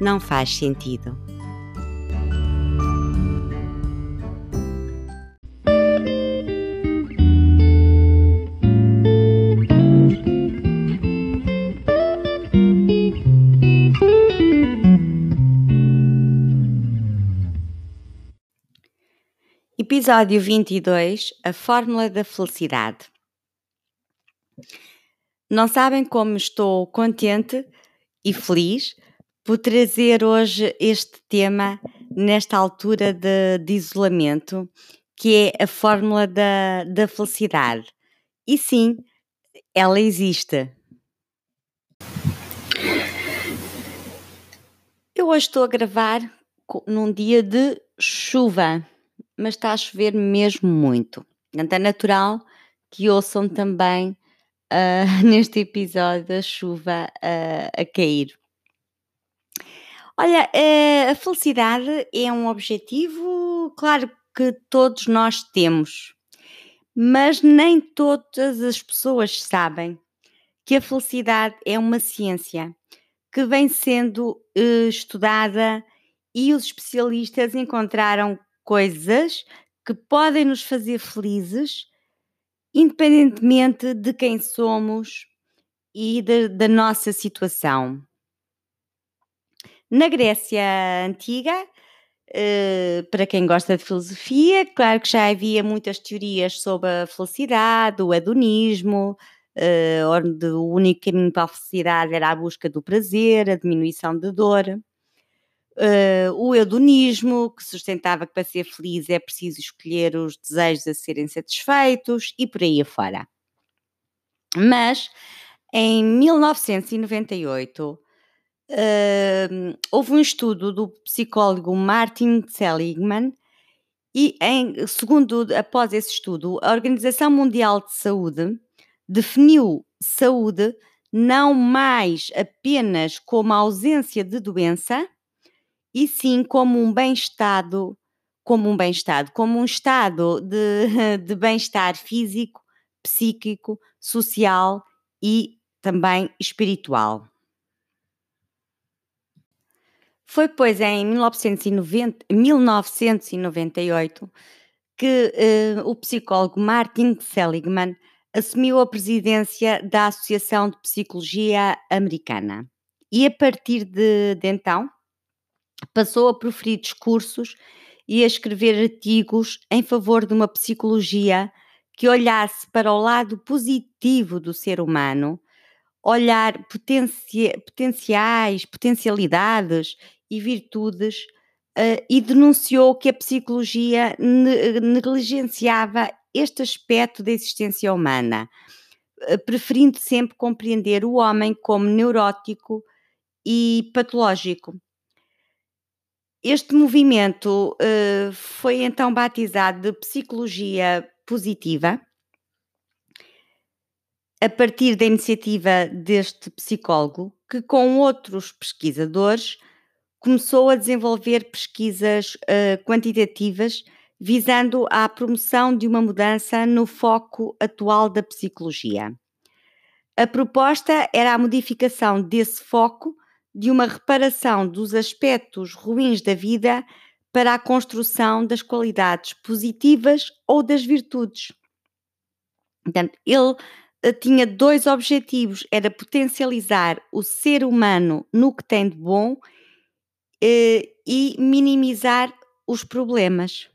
não faz sentido. Episódio 22 A Fórmula da Felicidade. Não sabem como estou contente e feliz por trazer hoje este tema nesta altura de, de isolamento, que é a fórmula da, da felicidade. E sim, ela existe. Eu hoje estou a gravar num dia de chuva, mas está a chover mesmo muito. Portanto, é natural que ouçam também uh, neste episódio a chuva uh, a cair. Olha, eh, a felicidade é um objetivo, claro que todos nós temos, mas nem todas as pessoas sabem que a felicidade é uma ciência que vem sendo uh, estudada e os especialistas encontraram coisas que podem nos fazer felizes, independentemente de quem somos e de, da nossa situação. Na Grécia Antiga, uh, para quem gosta de filosofia, claro que já havia muitas teorias sobre a felicidade, o hedonismo, uh, onde o único caminho para a felicidade era a busca do prazer, a diminuição da dor. Uh, o hedonismo, que sustentava que para ser feliz é preciso escolher os desejos a serem satisfeitos e por aí afora. Mas em 1998 uh, houve um estudo do psicólogo Martin Seligman e, em, segundo, após esse estudo, a Organização Mundial de Saúde definiu saúde não mais apenas como a ausência de doença, e sim como um bem-estado, como um bem-estado, como um estado de, de bem-estar físico, psíquico, social e também espiritual. Foi, pois, em 1990, 1998 que uh, o psicólogo Martin Seligman assumiu a presidência da Associação de Psicologia Americana. E a partir de, de então, passou a proferir discursos e a escrever artigos em favor de uma psicologia que olhasse para o lado positivo do ser humano, olhar potenciais, potencialidades e virtudes uh, e denunciou que a psicologia ne negligenciava este aspecto da existência humana, uh, preferindo sempre compreender o homem como neurótico e patológico. Este movimento uh, foi então batizado de psicologia positiva, a partir da iniciativa deste psicólogo, que com outros pesquisadores começou a desenvolver pesquisas uh, quantitativas visando à promoção de uma mudança no foco atual da psicologia. A proposta era a modificação desse foco de uma reparação dos aspectos ruins da vida para a construção das qualidades positivas ou das virtudes. Portanto, ele tinha dois objetivos: era potencializar o ser humano no que tem de bom eh, e minimizar os problemas.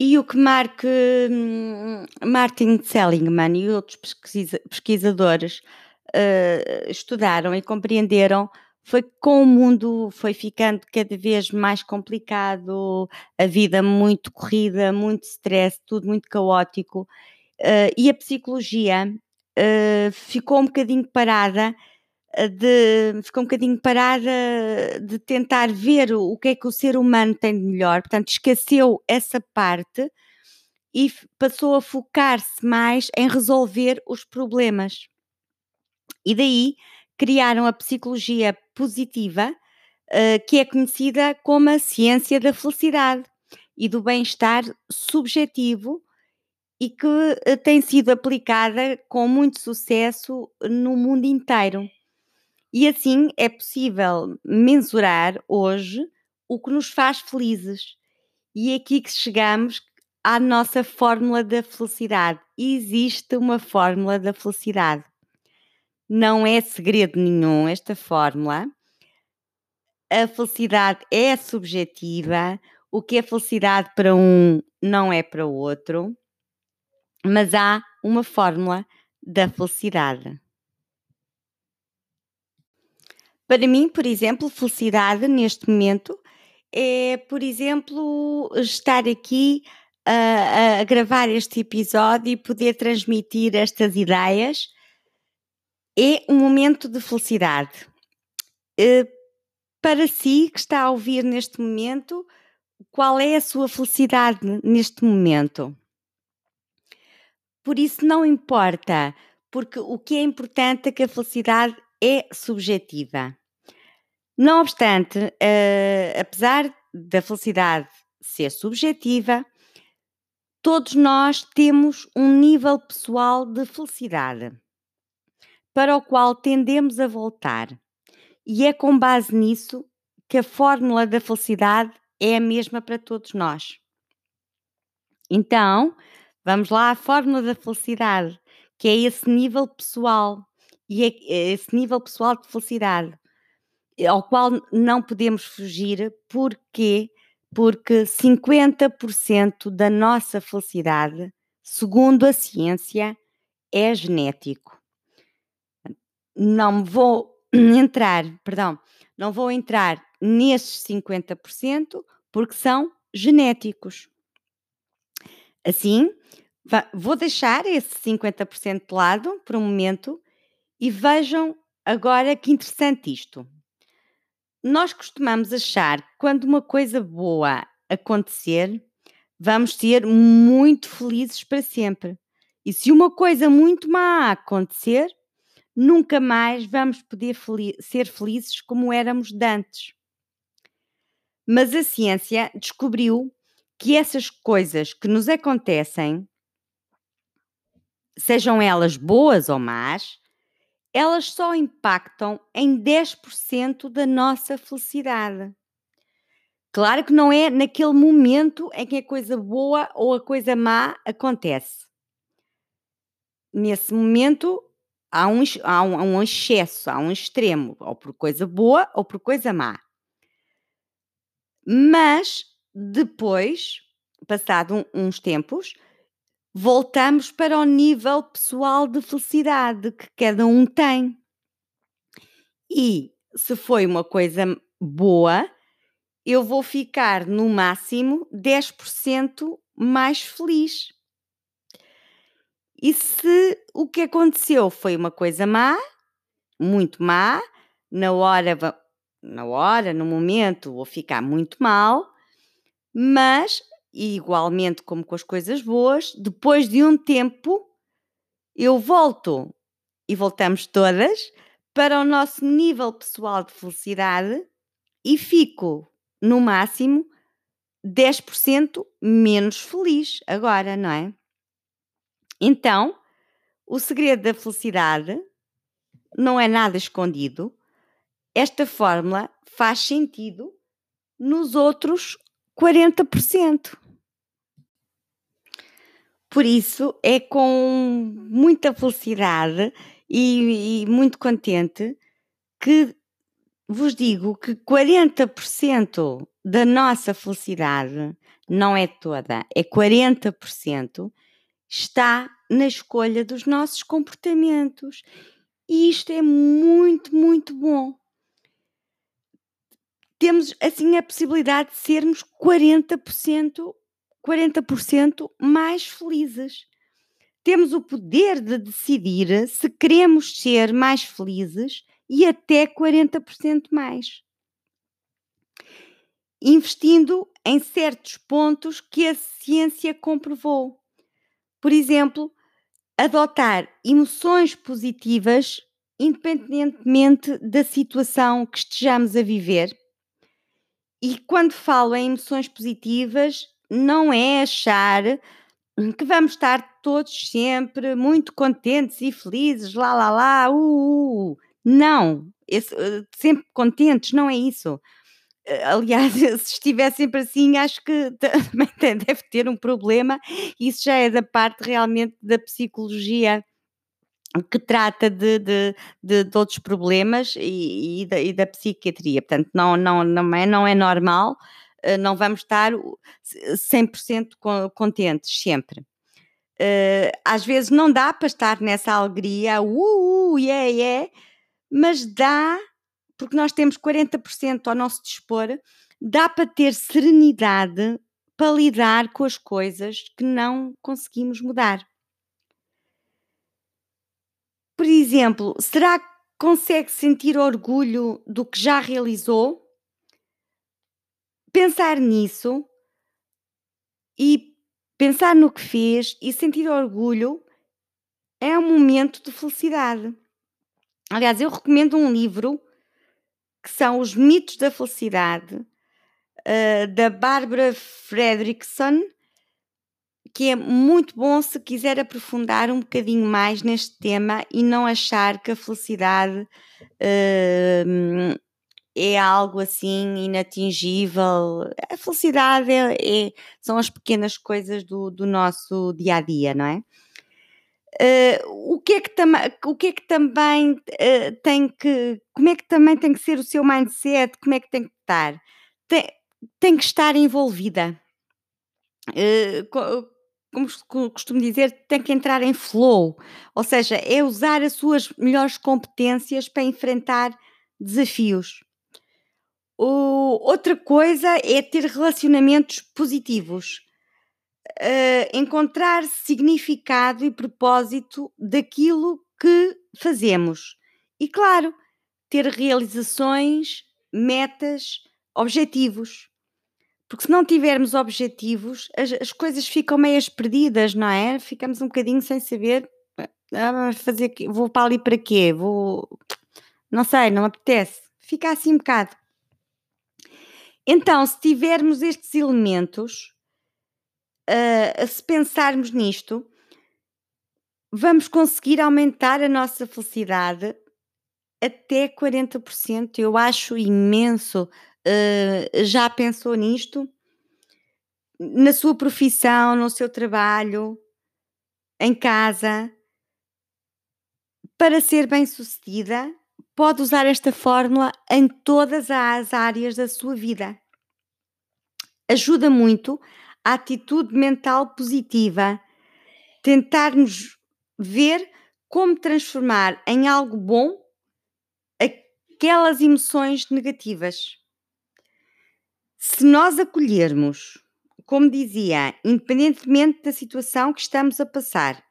E o que Mark, hum, Martin Seligman e outros pesquisa, pesquisadores uh, estudaram e compreenderam foi com o mundo foi ficando cada vez mais complicado, a vida muito corrida, muito stress, tudo muito caótico, uh, e a psicologia uh, ficou um bocadinho parada eh, de ficou um bocadinho parada de tentar ver o que é que o ser humano tem de melhor, portanto, esqueceu essa parte e passou a focar-se mais em resolver os problemas. E daí criaram a psicologia positiva, uh, que é conhecida como a ciência da felicidade e do bem-estar subjetivo e que uh, tem sido aplicada com muito sucesso no mundo inteiro. E assim é possível mensurar hoje o que nos faz felizes. E é aqui que chegamos à nossa fórmula da felicidade. Existe uma fórmula da felicidade. Não é segredo nenhum esta fórmula. A felicidade é subjetiva. O que é felicidade para um não é para o outro. Mas há uma fórmula da felicidade. Para mim, por exemplo, felicidade neste momento é, por exemplo, estar aqui a, a, gravar este episódio e poder transmitir estas ideias é um momento de felicidade. Uh, para si que está a ouvir neste momento, qual é a sua felicidade neste momento? Por isso não importa, porque o que é importante é que a felicidade é subjetiva. Não obstante, uh, apesar da felicidade ser subjetiva, todos nós temos um nível pessoal de felicidade para o qual tendemos a voltar. E é com base nisso que a fórmula da felicidade é a mesma para todos nós. Então, vamos lá à fórmula da felicidade, que é esse nível pessoal e é, é esse nível pessoal de felicidade ao qual não podemos fugir, porque porque 50% da nossa felicidade, segundo a ciência, é genético. Não vou entrar, perdão, não vou entrar nesses 50% porque são genéticos. Assim, vou deixar esse 50% de lado por um momento e vejam agora que interessante isto. Nós costumamos achar que quando uma coisa boa acontecer, vamos ser muito felizes para sempre. E se uma coisa muito má acontecer, nunca mais vamos poder ser felizes como éramos antes. Mas a ciência descobriu que essas coisas que nos acontecem sejam elas boas ou más, elas só impactam em 10% da nossa felicidade. Claro que não é naquele momento em que a coisa boa ou a coisa má acontece. Nesse momento há um, há um, há um excesso, há um extremo, ou por coisa boa ou por coisa má. Mas depois, passado uns tempos, voltamos para o nível pessoal de felicidade que cada um tem. E se foi uma coisa boa, eu vou ficar no máximo 10% mais feliz. E se o que aconteceu foi uma coisa má, muito má, na hora, na hora, no momento, vou ficar muito mal, mas igualmente como com as coisas boas, depois de um tempo eu volto e voltamos todas para o nosso nível pessoal de felicidade e fico no máximo 10% menos feliz agora, não é? Então, o segredo da felicidade não é nada escondido. Esta fórmula faz sentido nos outros 40%. Por isso, é com muita felicidade e, e muito contente que vos digo que 40% da nossa felicidade, não é toda, é 40%, está na escolha dos nossos comportamentos. E isto é muito, muito bom. Temos assim a possibilidade de sermos 40% 40% mais felizes. Temos o poder de decidir se queremos ser mais felizes e até 40% mais. Investindo em certos pontos que a ciência comprovou. Por exemplo, adotar emoções positivas independentemente da situação que estejamos a viver. E quando falo em emoções positivas, não é achar que vamos estar todos sempre muito contentes e felizes, lá lá lá, uh, uh, uh. não, esse, uh, sempre contentes, não é isso. Uh, aliás, se estiver sempre assim, acho que também deve ter um problema. Isso já é da parte realmente da psicologia que trata de, de, de, de outros problemas e, e, da, e, da, psiquiatria. Portanto, não, não, não, é, não é normal, uh, não vamos estar 100% contentes sempre. Uh, às vezes não dá para estar nessa alegria, uh, uh, yeah, yeah, mas dá, porque nós temos 40% ao nosso dispor, dá para ter serenidade para lidar com as coisas que não conseguimos mudar. Por exemplo, será que consegue sentir orgulho do que já realizou? Pensar nisso e pensar no que fez e sentir orgulho é um momento de felicidade. Aliás, eu recomendo um livro que são Os Mitos da Felicidade, uh, da Barbara Fredrickson, que é muito bom se quiser aprofundar um bocadinho mais neste tema e não achar que a felicidade uh, é algo assim inatingível. A felicidade é, é, são as pequenas coisas do, do nosso dia a dia, não é? Uh, o, que é que o que é que também uh, tem que como é que também tem que ser o seu mindset? Como é que tem que estar? Tem, tem que estar envolvida. Uh, como costumo dizer, tem que entrar em flow, ou seja, é usar as suas melhores competências para enfrentar desafios. Outra coisa é ter relacionamentos positivos, uh, encontrar significado e propósito daquilo que fazemos e, claro, ter realizações, metas, objetivos. Porque se não tivermos objetivos, as, as coisas ficam meias perdidas, não é? Ficamos um bocadinho sem saber ah, fazer vou para ali para quê? Vou não sei, não apetece. Fica assim um bocado. Então, se tivermos estes elementos, uh, se pensarmos nisto, vamos conseguir aumentar a nossa felicidade até 40%. Eu acho imenso uh, já pensou nisto? Na sua profissão, no seu trabalho, em casa? Para ser bem-sucedida, pode usar esta fórmula em todas as áreas da sua vida. Ajuda muito atitude mental positiva, tentarmos ver como transformar em algo bom aquelas emoções negativas. Se nós acolhermos, como dizia, independentemente da situação que estamos a passar,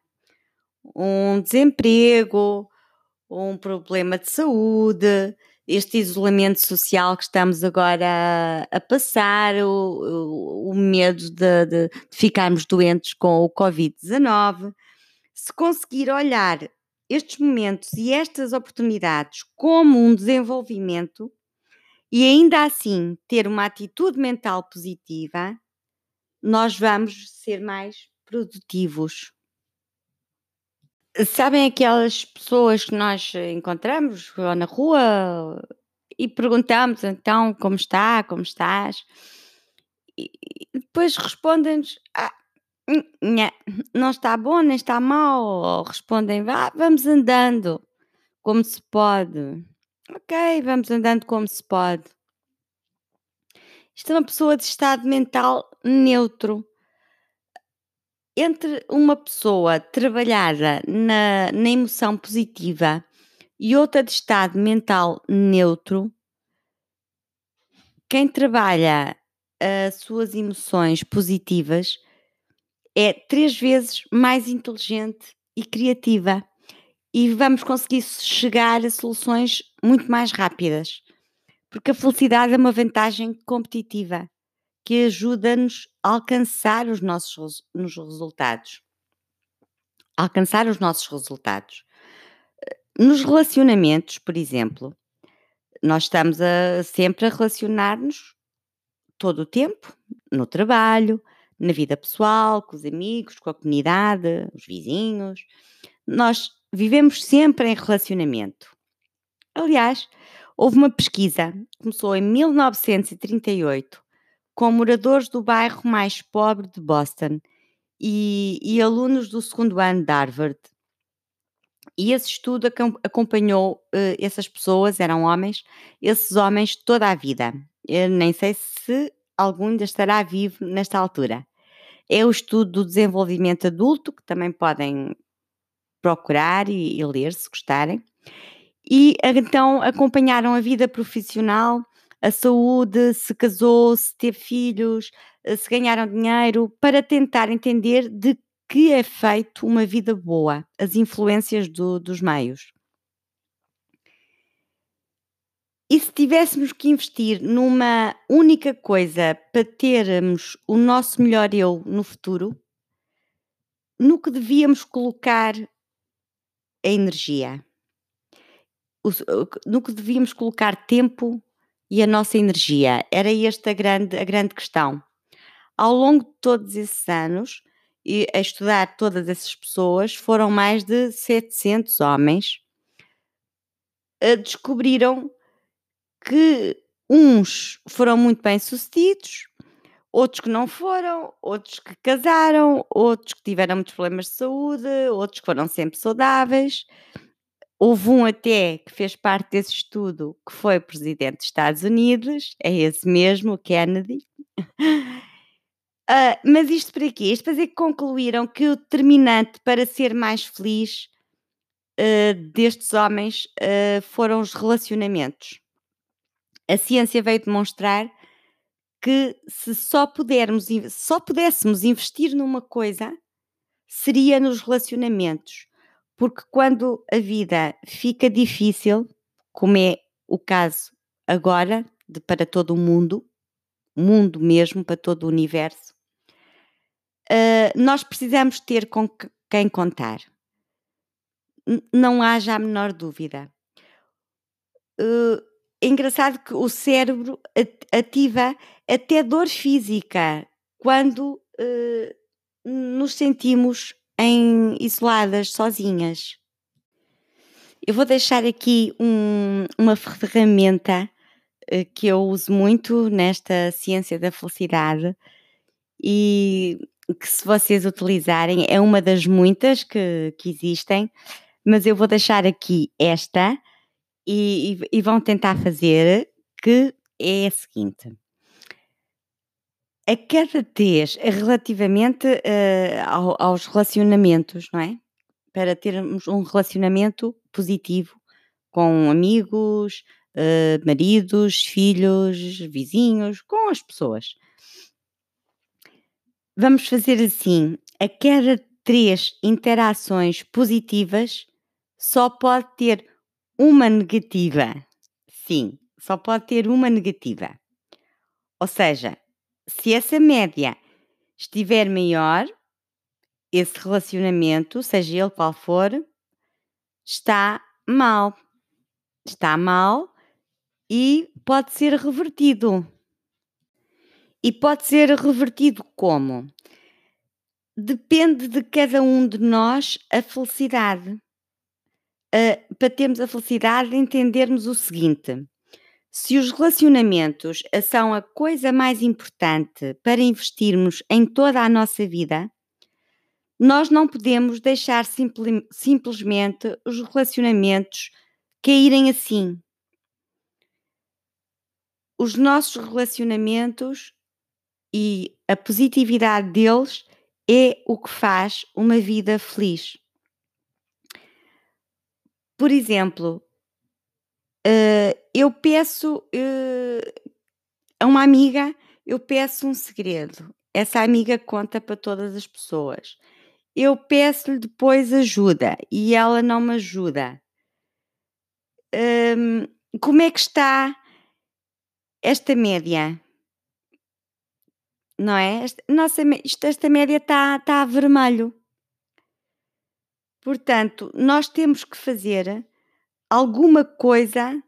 um desemprego, um problema de saúde, este isolamento social que estamos agora a, a passar, o, o, o medo de, de, de, ficarmos doentes com o Covid-19, se conseguir olhar estes momentos e estas oportunidades como um desenvolvimento, e ainda assim ter uma atitude mental positiva, nós vamos ser mais produtivos. Sabem aquelas pessoas que nós encontramos na rua e perguntamos então como está, como estás? E depois respondem-nos: ah, não está bom, nem está mal. Ou respondem: ah, vamos andando como se pode. Ok, vamos andando como se pode. Isto é uma pessoa de estado mental neutro. Entre uma pessoa trabalhada na, na emoção positiva e outra de estado mental neutro, quem trabalha as suas emoções positivas é três vezes mais inteligente e criativa e vamos conseguir chegar a soluções muito mais rápidas. Porque a felicidade é uma vantagem competitiva que ajuda-nos a alcançar os nossos nos resultados. alcançar os nossos resultados. Nos relacionamentos, por exemplo, nós estamos a, sempre a relacionar-nos todo o tempo, no trabalho, na vida pessoal, com os amigos, com a comunidade, os vizinhos. Nós vivemos sempre em relacionamento. Aliás, houve uma pesquisa, começou em 1938, com moradores do bairro mais pobre de Boston e, e alunos do segundo ano de Harvard. E esse estudo acompanhou uh, essas pessoas, eram homens, esses homens toda a vida. Eu nem sei se algum ainda estará vivo nesta altura. É o estudo do desenvolvimento adulto, que também podem procurar e, e ler se gostarem. E então acompanharam a vida profissional, a saúde, se casou, se teve filhos, eh, se ganharam dinheiro, para tentar entender de que é feito uma vida boa, as influências do, dos meios. E se tivéssemos que investir numa única coisa para termos o nosso melhor eu no futuro, no que devíamos colocar a energia? no que devíamos colocar tempo e a nossa energia? Era esta a grande, a grande questão. Ao longo de todos esses anos, e a estudar todas essas pessoas, foram mais de 700 homens, eh, descobriram que uns foram muito bem sucedidos, outros que não foram, outros que casaram, outros que tiveram muitos problemas de saúde, outros que foram sempre saudáveis. Houve um até que fez parte desse estudo que foi presidente dos Estados Unidos, é esse mesmo, Kennedy. Uh, mas isto para quê? Isto para dizer que concluíram que o determinante para ser mais feliz uh, destes homens uh, foram os relacionamentos. A ciência veio demonstrar que se só pudermos, só pudéssemos investir numa coisa, seria nos relacionamentos. Porque quando a vida fica difícil, como é o caso agora, de, para todo o mundo, mundo mesmo, para todo o universo, uh, nós precisamos ter com quem contar. N não haja a menor dúvida. Uh, é engraçado que o cérebro ativa até dor física quando uh, nos sentimos em isoladas, sozinhas. Eu vou deixar aqui um, uma ferramenta uh, que eu uso muito nesta ciência da felicidade e que se vocês utilizarem é uma das muitas que, que existem, mas eu vou deixar aqui esta e, e, e vão tentar fazer que é a seguinte. A cada vez relativamente uh, ao, aos relacionamentos, não é? Para termos um relacionamento positivo com amigos, uh, maridos, filhos, vizinhos, com as pessoas. Vamos fazer assim: a cada três interações positivas, só pode ter uma negativa. Sim, só pode ter uma negativa. Ou seja, se essa média estiver maior, esse relacionamento, seja ele qual for, está mal. Está mal e pode ser revertido. E pode ser revertido como? Depende de cada um de nós a felicidade. Uh, para termos a felicidade de entendermos o seguinte: se os relacionamentos são a coisa mais importante para investirmos em toda a nossa vida, nós não podemos deixar simple, simplesmente os relacionamentos caírem assim. Os nossos relacionamentos e a positividade deles é o que faz uma vida feliz. Por exemplo, uh, eu peço uh, a uma amiga, eu peço um segredo. Essa amiga conta para todas as pessoas. eu peço-lhe depois ajuda e ela não me ajuda. Hum, como é que está esta média? Não é? Esta, nossa, esta média está, está a vermelho. Portanto, nós temos que fazer alguma coisa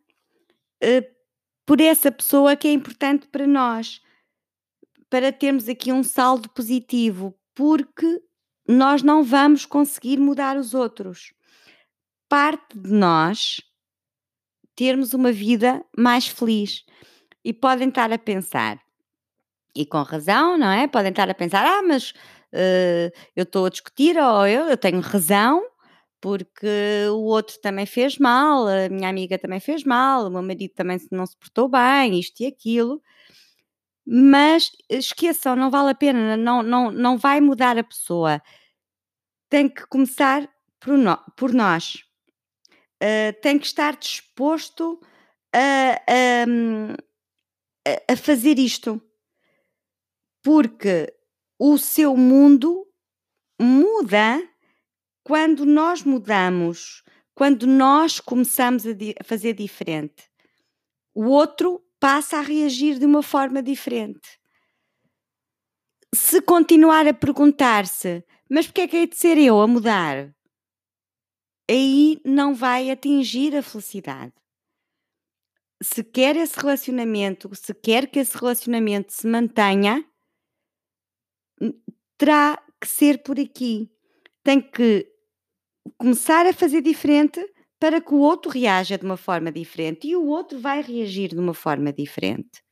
uh, por essa pessoa que é importante para nós, para termos aqui um saldo positivo, porque nós não vamos conseguir mudar os outros. Parte de nós termos uma vida mais feliz. E podem estar a pensar, e com razão, não é? Podem estar a pensar, ah, mas uh, eu estou a discutir, ou eu, eu tenho razão, porque o outro também fez mal, a minha amiga também fez mal, o meu marido também não se portou bem, isto e aquilo. Mas esqueçam, não vale a pena, não, não, não vai mudar a pessoa. Tem que começar por, no, por nós. Uh, tem que estar disposto a, a, a fazer isto. Porque o seu mundo muda quando nós mudamos, quando nós começamos a, fazer diferente, o outro passa a reagir de uma forma diferente. Se continuar a perguntar-se, mas porquê é que hei de ser eu a mudar? Aí não vai atingir a felicidade. Se quer esse relacionamento, se quer que esse relacionamento se mantenha, terá que ser por aqui. Tem que começar a fazer diferente para que o outro reaja de uma forma diferente e o outro vai reagir de uma forma diferente.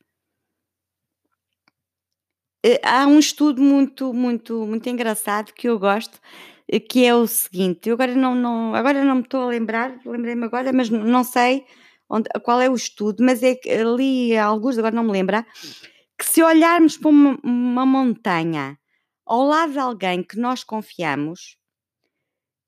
Eh, há um estudo muito, muito, muito engraçado que eu gosto, eh, que é o seguinte, eu agora não, não, agora não me estou a lembrar, lembrei-me agora, mas não sei onde, qual é o estudo, mas é que ali alguns, agora não me lembra, que se olharmos para uma, uma montanha ao lado de alguém que nós confiamos,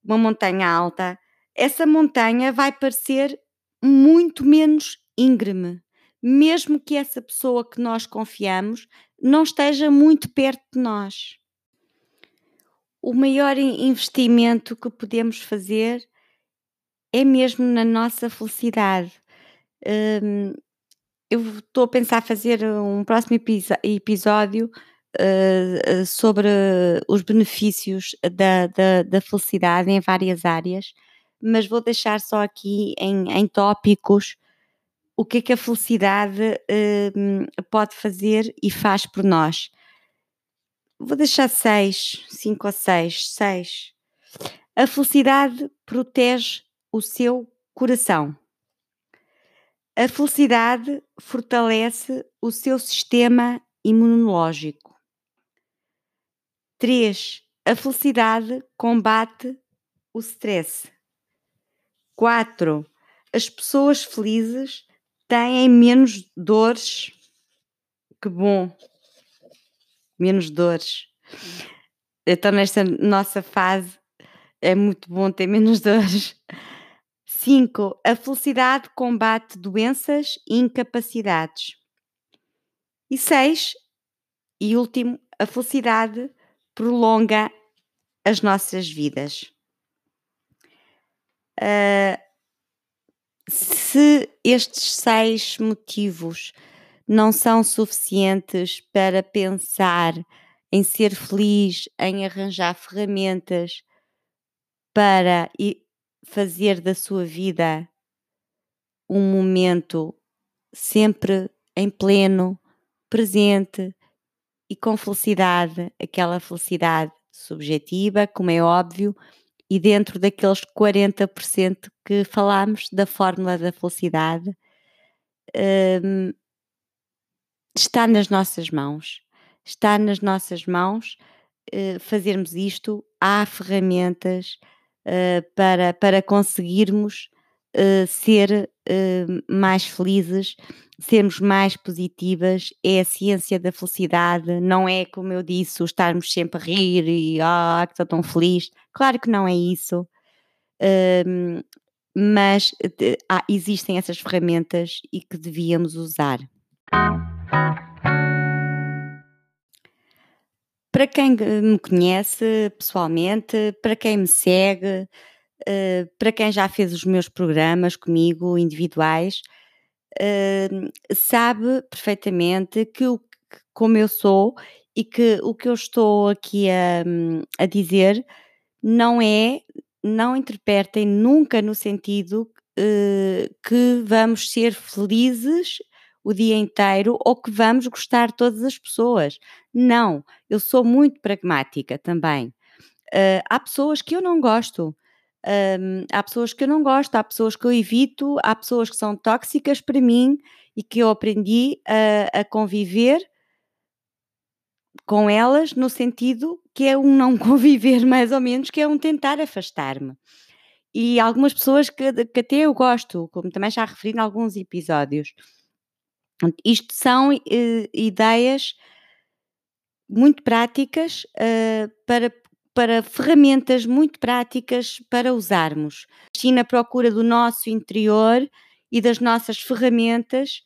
uma montanha alta, essa montanha vai parecer muito menos íngreme, mesmo que essa pessoa que nós confiamos não esteja muito perto de nós. O maior investimento que podemos fazer é mesmo na nossa felicidade. Hum, eu estou a pensar fazer um próximo episódio uh, sobre os benefícios da, da, da, felicidade em várias áreas, mas vou deixar só aqui em, em tópicos o que é que a felicidade uh, pode fazer e faz por nós. Vou deixar seis, cinco ou seis, seis. A felicidade protege o seu coração. A felicidade fortalece o seu sistema imunológico. 3. A felicidade combate o stress. 4. As pessoas felizes têm menos dores. Que bom! Menos dores. Então, nesta nossa fase, é muito bom ter menos dores. 5. A felicidade combate doenças e incapacidades. E 6. E último, a felicidade prolonga as nossas vidas. Uh, se estes seis motivos não são suficientes para pensar em ser feliz, em arranjar ferramentas para fazer da sua vida um momento sempre em pleno, presente, e com felicidade, aquela felicidade subjetiva, como é óbvio, e dentro daqueles 40% que falámos da fórmula da felicidade, um, está nas nossas mãos. Está nas nossas mãos uh, fazermos isto. Há ferramentas uh, para, para conseguirmos uh, ser mais felizes sermos mais positivas, é a ciência da felicidade, não é, como eu disse, o estarmos sempre a rir e ah, que estou tão feliz. Claro que não é isso. Um, mas existem essas ferramentas e que devíamos usar. para quem me conhece pessoalmente, para quem me segue, uh, para quem já fez os meus programas comigo, individuais, uh, sabe perfeitamente que o, como eu sou e que o que eu estou aqui a, a dizer não é, não interpretem nunca no sentido uh, que vamos ser felizes o dia inteiro ou que vamos gostar de todas as pessoas. Não, eu sou muito pragmática também. Uh, há pessoas que eu não gosto. Um, há pessoas que eu não gosto, há pessoas que eu evito, há pessoas que são tóxicas para mim e que eu aprendi a, a conviver com elas no sentido que é um não conviver mais ou menos, que é um tentar afastar-me. E algumas pessoas que, que até eu gosto, como também já referi em alguns episódios. Isto são uh, ideias muito práticas uh, para, para ferramentas muito práticas para usarmos. Sim, na procura do nosso interior e das nossas ferramentas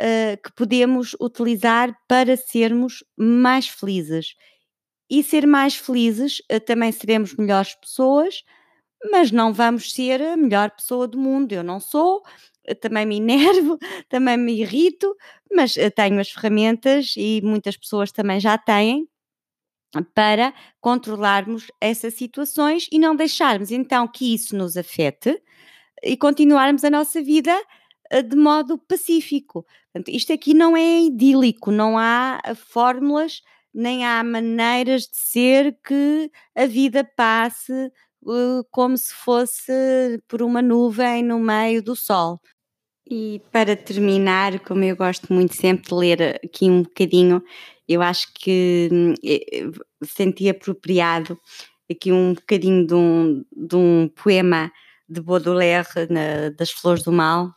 uh, que podemos utilizar para sermos mais felizes. E ser mais felizes, uh, também seremos melhores pessoas, mas não vamos ser a melhor pessoa do mundo. Eu não sou, também me enervo, também me irrito, mas eh, tenho as ferramentas e muitas pessoas também já têm para controlarmos essas situações e não deixarmos então que isso nos afete e continuarmos a nossa vida eh, de modo pacífico. Portanto, isto aqui não é idílico, não há eh, fórmulas nem há maneiras de ser que a vida passe uh, como se fosse por uma nuvem no meio do sol. E para terminar, como eu gosto muito sempre de ler aqui um bocadinho, eu acho que hum, senti apropriado aqui um bocadinho de um, de um poema de Baudelaire na, das Flores do Mal,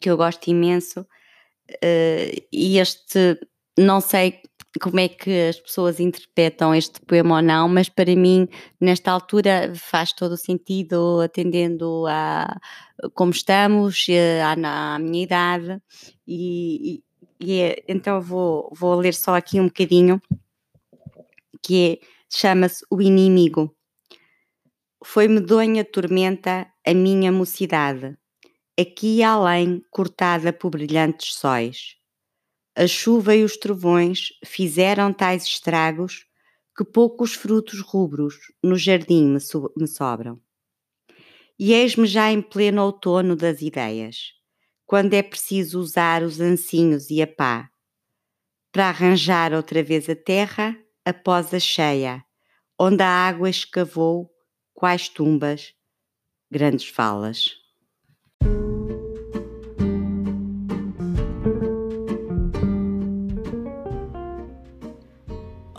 que eu gosto imenso, uh, e este, não sei como é que as pessoas interpretam este poema ou não, mas para mim, nesta altura, faz todo o sentido, atendendo a como estamos, eh, à, à minha idade, e, e é, então vou, vou ler só aqui um bocadinho, que é, chama-se O Inimigo. Foi medonha tormenta a minha mocidade aqui além cortada por brilhantes sóis. A chuva e os trovões fizeram tais estragos que poucos frutos rubros no jardim me, so me sobram. E eis-me já em pleno outono das ideias, quando é preciso usar os ancinhos e a pá, para arranjar outra vez a terra após a cheia, onde a água escavou, quais tumbas, grandes falas.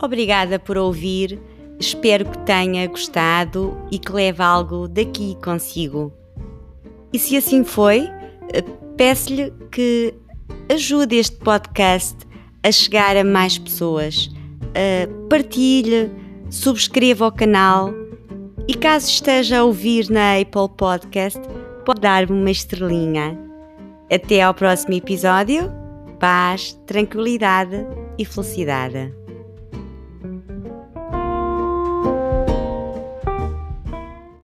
Obrigada por ouvir, espero que tenha gostado e que leve algo daqui consigo. E se assim foi, peço-lhe que ajude este podcast a chegar a mais pessoas. partilhe, subscreva o canal e caso esteja a ouvir na Apple Podcast, pode dar-me uma estrelinha. Até ao próximo episódio. Paz, tranquilidade e felicidade.